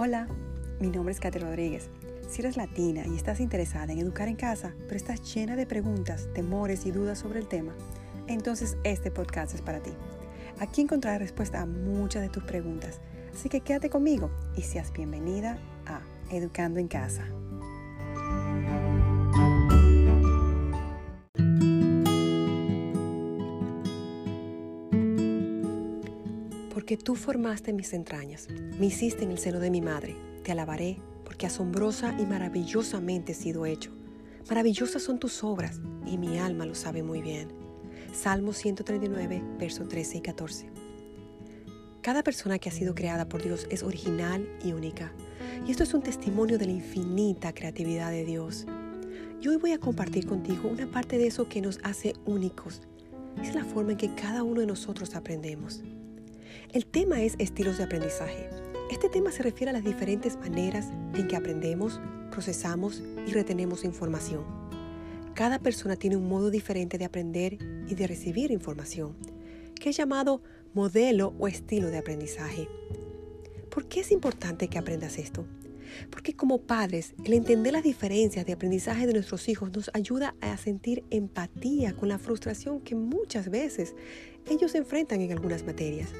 Hola, mi nombre es Katy Rodríguez. Si eres latina y estás interesada en educar en casa, pero estás llena de preguntas, temores y dudas sobre el tema, entonces este podcast es para ti. Aquí encontrarás respuesta a muchas de tus preguntas, así que quédate conmigo y seas bienvenida a Educando en Casa. Porque tú formaste mis entrañas, me hiciste en el seno de mi madre. Te alabaré, porque asombrosa y maravillosamente he sido hecho. Maravillosas son tus obras, y mi alma lo sabe muy bien. Salmo 139, versos 13 y 14. Cada persona que ha sido creada por Dios es original y única. Y esto es un testimonio de la infinita creatividad de Dios. Y hoy voy a compartir contigo una parte de eso que nos hace únicos. Es la forma en que cada uno de nosotros aprendemos. El tema es estilos de aprendizaje. Este tema se refiere a las diferentes maneras en que aprendemos, procesamos y retenemos información. Cada persona tiene un modo diferente de aprender y de recibir información, que es llamado modelo o estilo de aprendizaje. ¿Por qué es importante que aprendas esto? Porque como padres, el entender las diferencias de aprendizaje de nuestros hijos nos ayuda a sentir empatía con la frustración que muchas veces ellos enfrentan en algunas materias.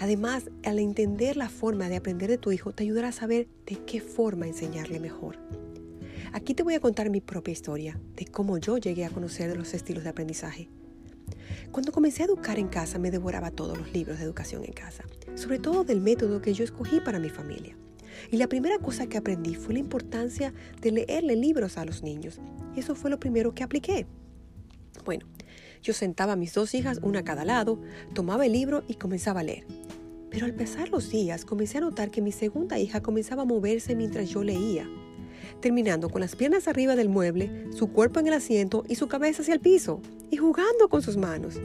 Además, al entender la forma de aprender de tu hijo, te ayudará a saber de qué forma enseñarle mejor. Aquí te voy a contar mi propia historia de cómo yo llegué a conocer los estilos de aprendizaje. Cuando comencé a educar en casa, me devoraba todos los libros de educación en casa, sobre todo del método que yo escogí para mi familia. Y la primera cosa que aprendí fue la importancia de leerle libros a los niños. Y eso fue lo primero que apliqué. Bueno, yo sentaba a mis dos hijas, una a cada lado, tomaba el libro y comenzaba a leer. Pero al pasar los días comencé a notar que mi segunda hija comenzaba a moverse mientras yo leía, terminando con las piernas arriba del mueble, su cuerpo en el asiento y su cabeza hacia el piso, y jugando con sus manos.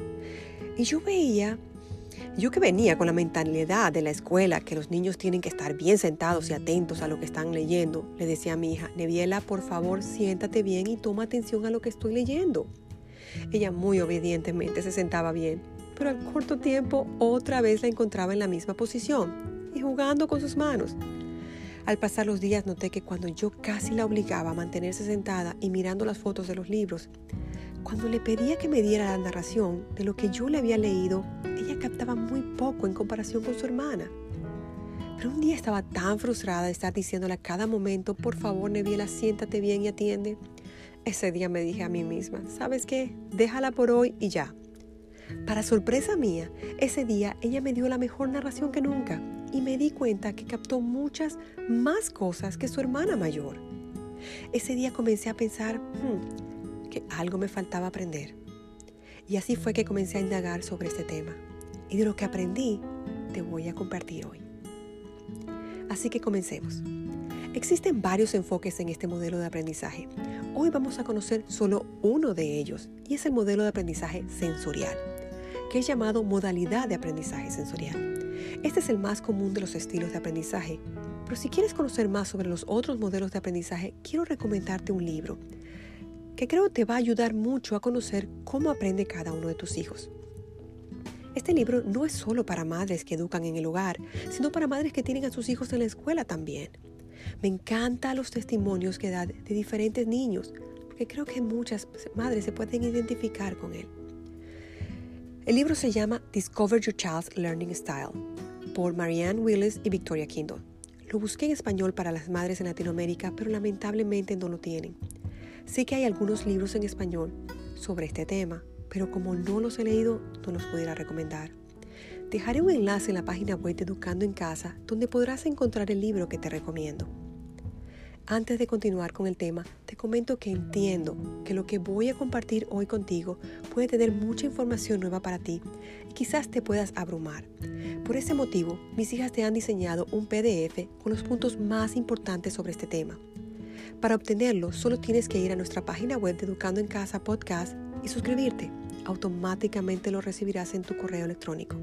Y yo veía, yo que venía con la mentalidad de la escuela, que los niños tienen que estar bien sentados y atentos a lo que están leyendo, le decía a mi hija, Neviela, por favor, siéntate bien y toma atención a lo que estoy leyendo. Ella muy obedientemente se sentaba bien pero al corto tiempo otra vez la encontraba en la misma posición y jugando con sus manos. Al pasar los días noté que cuando yo casi la obligaba a mantenerse sentada y mirando las fotos de los libros, cuando le pedía que me diera la narración de lo que yo le había leído, ella captaba muy poco en comparación con su hermana. Pero un día estaba tan frustrada de estar diciéndole a cada momento, por favor, Neviela, siéntate bien y atiende. Ese día me dije a mí misma, ¿sabes qué? Déjala por hoy y ya. Para sorpresa mía, ese día ella me dio la mejor narración que nunca y me di cuenta que captó muchas más cosas que su hermana mayor. Ese día comencé a pensar hmm, que algo me faltaba aprender. Y así fue que comencé a indagar sobre este tema. Y de lo que aprendí, te voy a compartir hoy. Así que comencemos. Existen varios enfoques en este modelo de aprendizaje. Hoy vamos a conocer solo uno de ellos y es el modelo de aprendizaje sensorial que es llamado modalidad de aprendizaje sensorial. Este es el más común de los estilos de aprendizaje, pero si quieres conocer más sobre los otros modelos de aprendizaje, quiero recomendarte un libro que creo te va a ayudar mucho a conocer cómo aprende cada uno de tus hijos. Este libro no es solo para madres que educan en el hogar, sino para madres que tienen a sus hijos en la escuela también. Me encantan los testimonios que da de diferentes niños, porque creo que muchas madres se pueden identificar con él. El libro se llama Discover Your Child's Learning Style por Marianne Willis y Victoria Kindle. Lo busqué en español para las madres en Latinoamérica, pero lamentablemente no lo tienen. Sé que hay algunos libros en español sobre este tema, pero como no los he leído, no los pudiera recomendar. Dejaré un enlace en la página web de Educando en Casa donde podrás encontrar el libro que te recomiendo. Antes de continuar con el tema, te comento que entiendo que lo que voy a compartir hoy contigo puede tener mucha información nueva para ti y quizás te puedas abrumar. Por ese motivo, mis hijas te han diseñado un PDF con los puntos más importantes sobre este tema. Para obtenerlo, solo tienes que ir a nuestra página web de Educando en Casa Podcast y suscribirte. Automáticamente lo recibirás en tu correo electrónico.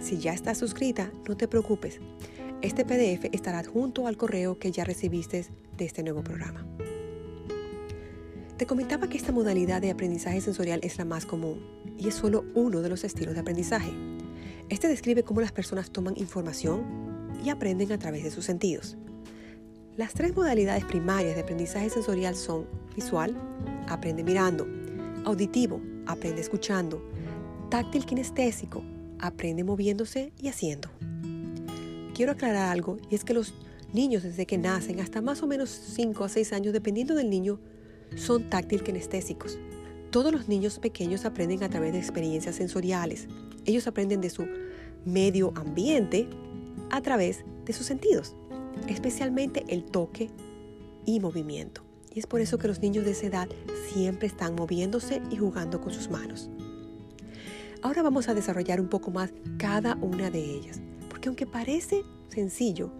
Si ya estás suscrita, no te preocupes. Este PDF estará adjunto al correo que ya recibiste de este nuevo programa. Te comentaba que esta modalidad de aprendizaje sensorial es la más común y es solo uno de los estilos de aprendizaje. Este describe cómo las personas toman información, y aprenden a través de sus sentidos. Las tres modalidades primarias de aprendizaje sensorial son visual, aprende mirando, auditivo, aprende escuchando, táctil kinestésico, aprende moviéndose y haciendo. Quiero aclarar algo y es que los niños desde que nacen hasta más o menos 5 a 6 años, dependiendo del niño, son táctil kinestésicos. Todos los niños pequeños aprenden a través de experiencias sensoriales. Ellos aprenden de su medio ambiente a través de sus sentidos, especialmente el toque y movimiento. Y es por eso que los niños de esa edad siempre están moviéndose y jugando con sus manos. Ahora vamos a desarrollar un poco más cada una de ellas, porque aunque parece sencillo,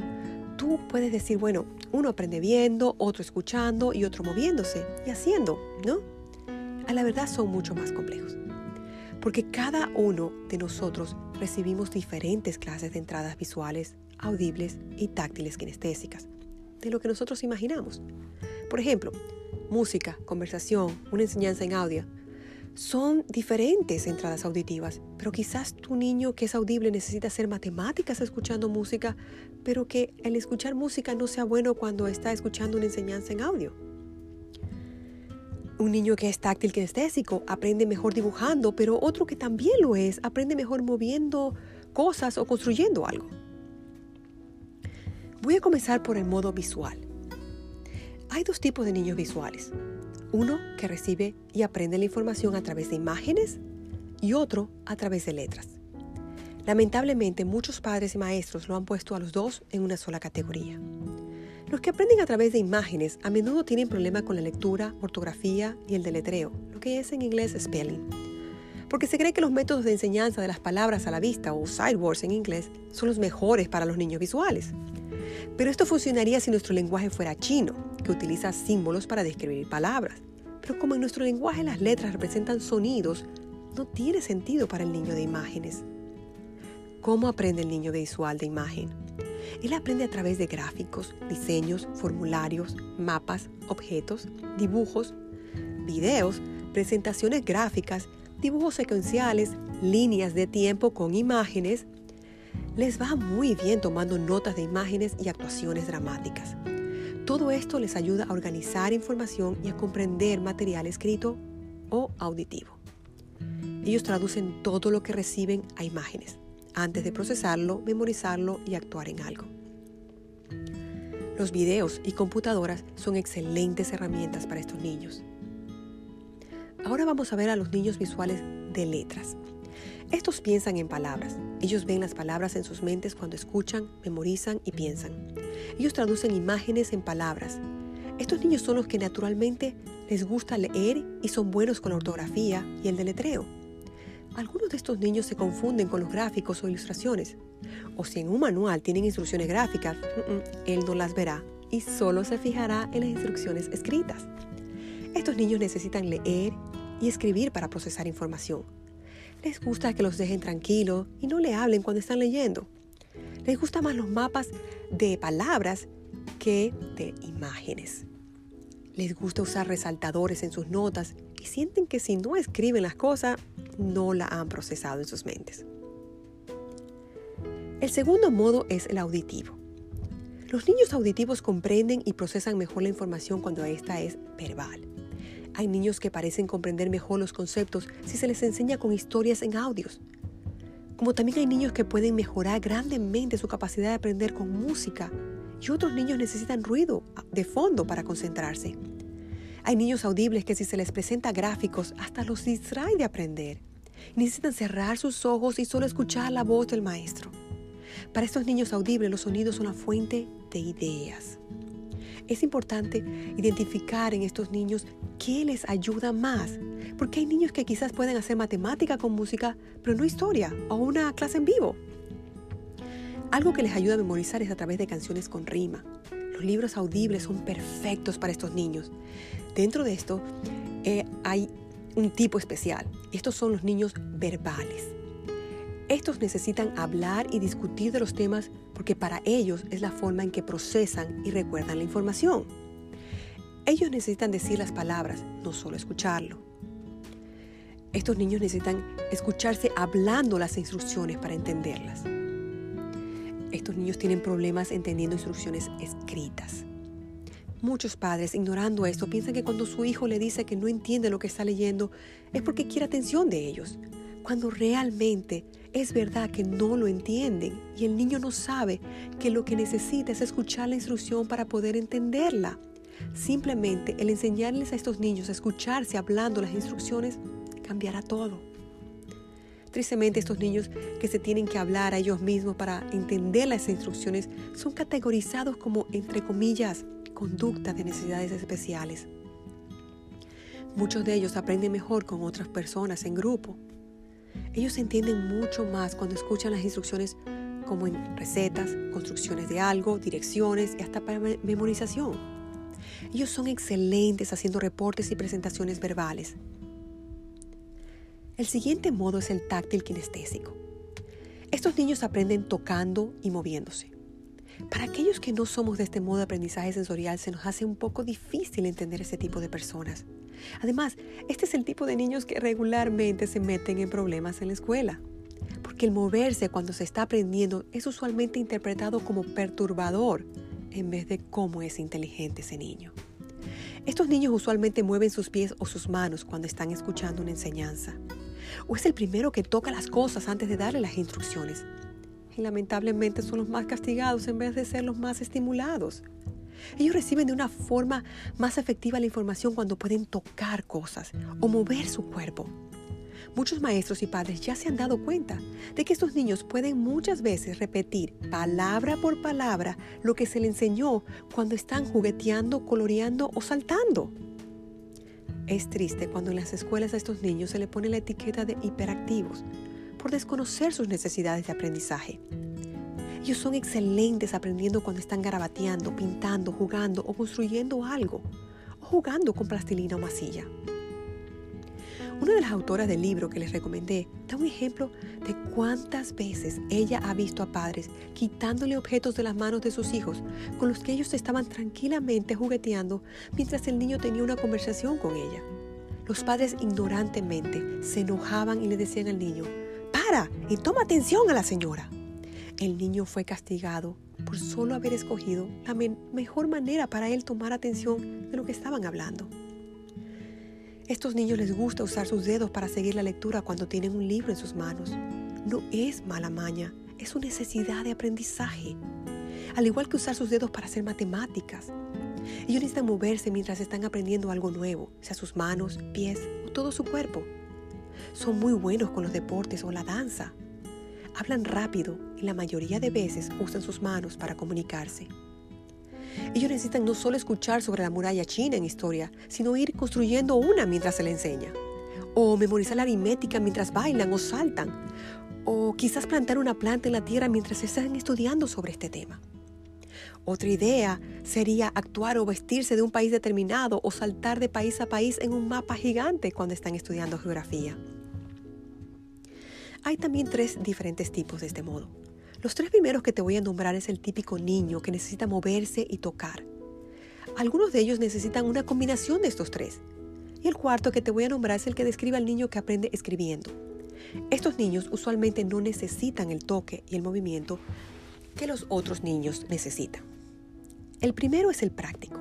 tú puedes decir, bueno, uno aprende viendo, otro escuchando y otro moviéndose y haciendo, ¿no? A la verdad son mucho más complejos, porque cada uno de nosotros recibimos diferentes clases de entradas visuales, audibles y táctiles kinestésicas, de lo que nosotros imaginamos. Por ejemplo, música, conversación, una enseñanza en audio, son diferentes entradas auditivas, pero quizás tu niño que es audible necesita hacer matemáticas escuchando música, pero que el escuchar música no sea bueno cuando está escuchando una enseñanza en audio. Un niño que es táctil kinestésico aprende mejor dibujando, pero otro que también lo es aprende mejor moviendo cosas o construyendo algo. Voy a comenzar por el modo visual. Hay dos tipos de niños visuales. Uno que recibe y aprende la información a través de imágenes y otro a través de letras. Lamentablemente muchos padres y maestros lo han puesto a los dos en una sola categoría. Los que aprenden a través de imágenes a menudo tienen problemas con la lectura, ortografía y el deletreo, lo que es en inglés spelling. Porque se cree que los métodos de enseñanza de las palabras a la vista o sidewords en inglés son los mejores para los niños visuales. Pero esto funcionaría si nuestro lenguaje fuera chino, que utiliza símbolos para describir palabras. Pero como en nuestro lenguaje las letras representan sonidos, no tiene sentido para el niño de imágenes. ¿Cómo aprende el niño visual de imagen? Él aprende a través de gráficos, diseños, formularios, mapas, objetos, dibujos, videos, presentaciones gráficas, dibujos secuenciales, líneas de tiempo con imágenes. Les va muy bien tomando notas de imágenes y actuaciones dramáticas. Todo esto les ayuda a organizar información y a comprender material escrito o auditivo. Ellos traducen todo lo que reciben a imágenes antes de procesarlo, memorizarlo y actuar en algo. Los videos y computadoras son excelentes herramientas para estos niños. Ahora vamos a ver a los niños visuales de letras. Estos piensan en palabras. Ellos ven las palabras en sus mentes cuando escuchan, memorizan y piensan. Ellos traducen imágenes en palabras. Estos niños son los que naturalmente les gusta leer y son buenos con la ortografía y el deletreo. Algunos de estos niños se confunden con los gráficos o ilustraciones. O si en un manual tienen instrucciones gráficas, él no las verá y solo se fijará en las instrucciones escritas. Estos niños necesitan leer y escribir para procesar información. Les gusta que los dejen tranquilos y no le hablen cuando están leyendo. Les gustan más los mapas de palabras que de imágenes. Les gusta usar resaltadores en sus notas y sienten que si no escriben las cosas, no la han procesado en sus mentes. El segundo modo es el auditivo. Los niños auditivos comprenden y procesan mejor la información cuando esta es verbal. Hay niños que parecen comprender mejor los conceptos si se les enseña con historias en audios. Como también hay niños que pueden mejorar grandemente su capacidad de aprender con música y otros niños necesitan ruido de fondo para concentrarse. Hay niños audibles que si se les presenta gráficos hasta los distrae de aprender. Necesitan cerrar sus ojos y solo escuchar la voz del maestro. Para estos niños audibles los sonidos son la fuente de ideas. Es importante identificar en estos niños qué les ayuda más, porque hay niños que quizás pueden hacer matemática con música, pero no historia o una clase en vivo. Algo que les ayuda a memorizar es a través de canciones con rima. Los libros audibles son perfectos para estos niños. Dentro de esto eh, hay un tipo especial. Estos son los niños verbales. Estos necesitan hablar y discutir de los temas porque para ellos es la forma en que procesan y recuerdan la información. Ellos necesitan decir las palabras, no solo escucharlo. Estos niños necesitan escucharse hablando las instrucciones para entenderlas. estos niños tienen problemas entendiendo instrucciones escritas. Muchos padres, ignorando esto, piensan que cuando su hijo le dice que no entiende lo que está leyendo, es porque quiere atención de ellos, cuando realmente es verdad que no lo entienden y el niño no sabe que lo que necesita es escuchar la instrucción para poder entenderla. Simplemente el enseñarles a estos niños a escucharse hablando las instrucciones cambiará todo. Tristemente estos niños que se tienen que hablar a ellos mismos para entender las instrucciones son categorizados como, entre comillas, conducta de necesidades especiales. Muchos de ellos aprenden mejor con otras personas en grupo. Ellos entienden mucho más cuando escuchan las instrucciones como en recetas, construcciones de algo, direcciones y hasta para memorización. Ellos son excelentes haciendo reportes y presentaciones verbales. El siguiente modo es el táctil kinestésico. Estos niños aprenden tocando y moviéndose. Para aquellos que no somos de este modo de aprendizaje sensorial, se nos hace un poco difícil entender ese tipo de personas. Además, este es el tipo de niños que regularmente se meten en problemas en la escuela, porque el moverse cuando se está aprendiendo es usualmente interpretado como perturbador en vez de cómo es inteligente ese niño. Estos niños usualmente mueven sus pies o sus manos cuando están escuchando una enseñanza. O es el primero que toca las cosas antes de darle las instrucciones y lamentablemente son los más castigados en vez de ser los más estimulados. Ellos reciben de una forma más efectiva la información cuando pueden tocar cosas o mover su cuerpo. Muchos maestros y padres ya se han dado cuenta de que estos niños pueden muchas veces repetir palabra por palabra lo que se les enseñó cuando están jugueteando, coloreando o saltando. Es triste cuando en las escuelas a estos niños se le pone la etiqueta de hiperactivos por desconocer sus necesidades de aprendizaje. Ellos son excelentes aprendiendo cuando están garabateando, pintando, jugando o construyendo algo, o jugando con plastilina o masilla. Una de las autoras del libro que les recomendé da un ejemplo de cuántas veces ella ha visto a padres quitándole objetos de las manos de sus hijos con los que ellos estaban tranquilamente jugueteando mientras el niño tenía una conversación con ella. Los padres ignorantemente se enojaban y le decían al niño, y toma atención a la señora. El niño fue castigado por solo haber escogido la mejor manera para él tomar atención de lo que estaban hablando. Estos niños les gusta usar sus dedos para seguir la lectura cuando tienen un libro en sus manos. No es mala maña, es su necesidad de aprendizaje. Al igual que usar sus dedos para hacer matemáticas. Ellos necesitan moverse mientras están aprendiendo algo nuevo, sea sus manos, pies o todo su cuerpo. Son muy buenos con los deportes o la danza. Hablan rápido y la mayoría de veces usan sus manos para comunicarse. Ellos necesitan no solo escuchar sobre la muralla china en historia, sino ir construyendo una mientras se le enseña. O memorizar la aritmética mientras bailan o saltan. O quizás plantar una planta en la tierra mientras están estudiando sobre este tema. Otra idea sería actuar o vestirse de un país determinado o saltar de país a país en un mapa gigante cuando están estudiando geografía. Hay también tres diferentes tipos de este modo. Los tres primeros que te voy a nombrar es el típico niño que necesita moverse y tocar. Algunos de ellos necesitan una combinación de estos tres. Y el cuarto que te voy a nombrar es el que describe al niño que aprende escribiendo. Estos niños usualmente no necesitan el toque y el movimiento que los otros niños necesitan. El primero es el práctico.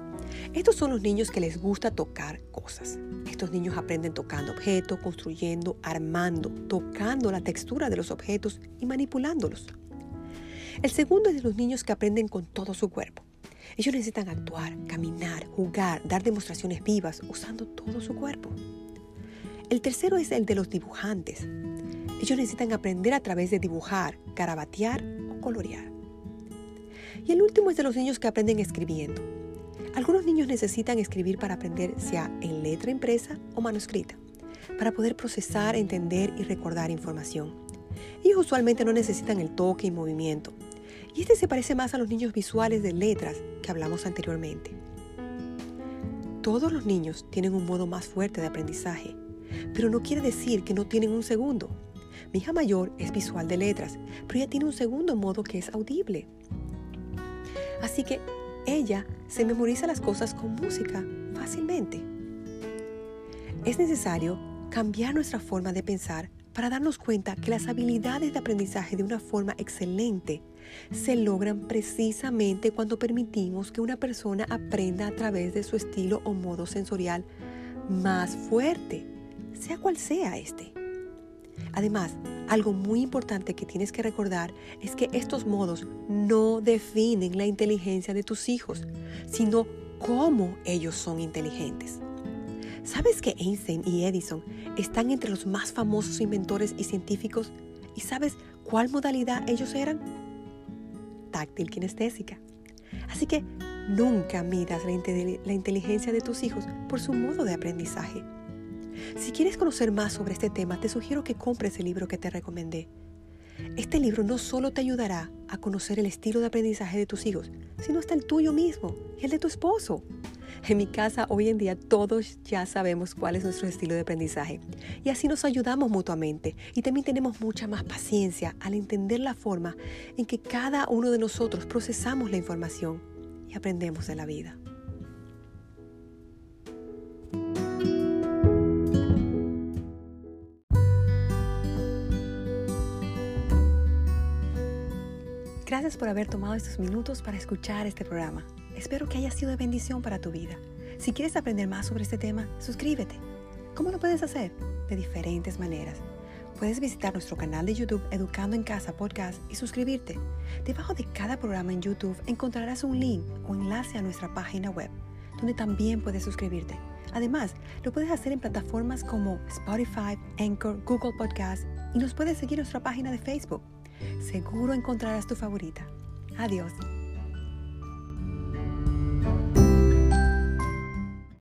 Estos son los niños que les gusta tocar cosas. Estos niños aprenden tocando objetos, construyendo, armando, tocando la textura de los objetos y manipulándolos. El segundo es de los niños que aprenden con todo su cuerpo. Ellos necesitan actuar, caminar, jugar, dar demostraciones vivas usando todo su cuerpo. El tercero es el de los dibujantes. Ellos necesitan aprender a través de dibujar, carabatear o colorear. Y el último es de los niños que aprenden escribiendo. Algunos niños necesitan escribir para aprender sea en letra impresa o manuscrita, para poder procesar, entender y recordar información. Ellos usualmente no necesitan el toque y movimiento. Y este se parece más a los niños visuales de letras que hablamos anteriormente. Todos los niños tienen un modo más fuerte de aprendizaje, pero no quiere decir que no tienen un segundo. Mi hija mayor es visual de letras, pero ella tiene un segundo modo que es audible. Así que ella se memoriza las cosas con música fácilmente. Es necesario cambiar nuestra forma de pensar para darnos cuenta que las habilidades de aprendizaje de una forma excelente se logran precisamente cuando permitimos que una persona aprenda a través de su estilo o modo sensorial más fuerte, sea cual sea este. Además, algo muy importante que tienes que recordar es que estos modos no definen la inteligencia de tus hijos, sino cómo ellos son inteligentes. ¿Sabes que Einstein y Edison están entre los más famosos inventores y científicos? ¿Y sabes cuál modalidad ellos eran? Táctil kinestésica. Así que nunca midas la, la inteligencia de tus hijos por su modo de aprendizaje. Si quieres conocer más sobre este tema, te sugiero que compres el libro que te recomendé. Este libro no solo te ayudará a conocer el estilo de aprendizaje de tus hijos, sino hasta el tuyo mismo y el de tu esposo. En mi casa hoy en día todos ya sabemos cuál es nuestro estilo de aprendizaje y así nos ayudamos mutuamente y también tenemos mucha más paciencia al entender la forma en que cada uno de nosotros procesamos la información y aprendemos de la vida. Gracias por haber tomado estos minutos para escuchar este programa. Espero que haya sido de bendición para tu vida. Si quieres aprender más sobre este tema, suscríbete. ¿Cómo lo puedes hacer? De diferentes maneras. Puedes visitar nuestro canal de YouTube Educando en Casa Podcast y suscribirte. Debajo de cada programa en YouTube encontrarás un link o enlace a nuestra página web, donde también puedes suscribirte. Además, lo puedes hacer en plataformas como Spotify, Anchor, Google Podcast y nos puedes seguir en nuestra página de Facebook. Seguro encontrarás tu favorita. Adiós.